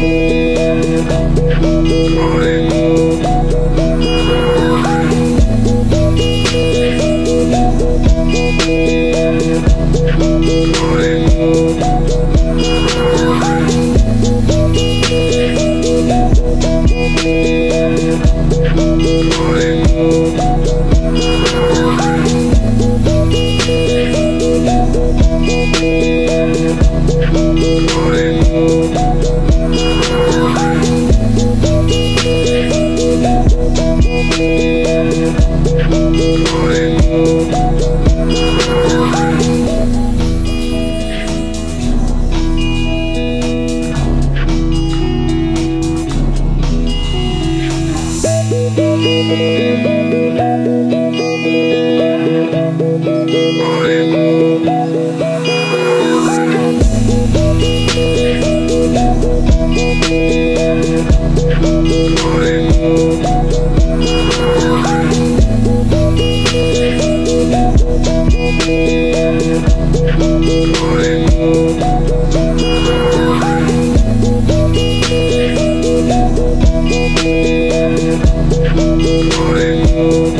Morning. Música Thank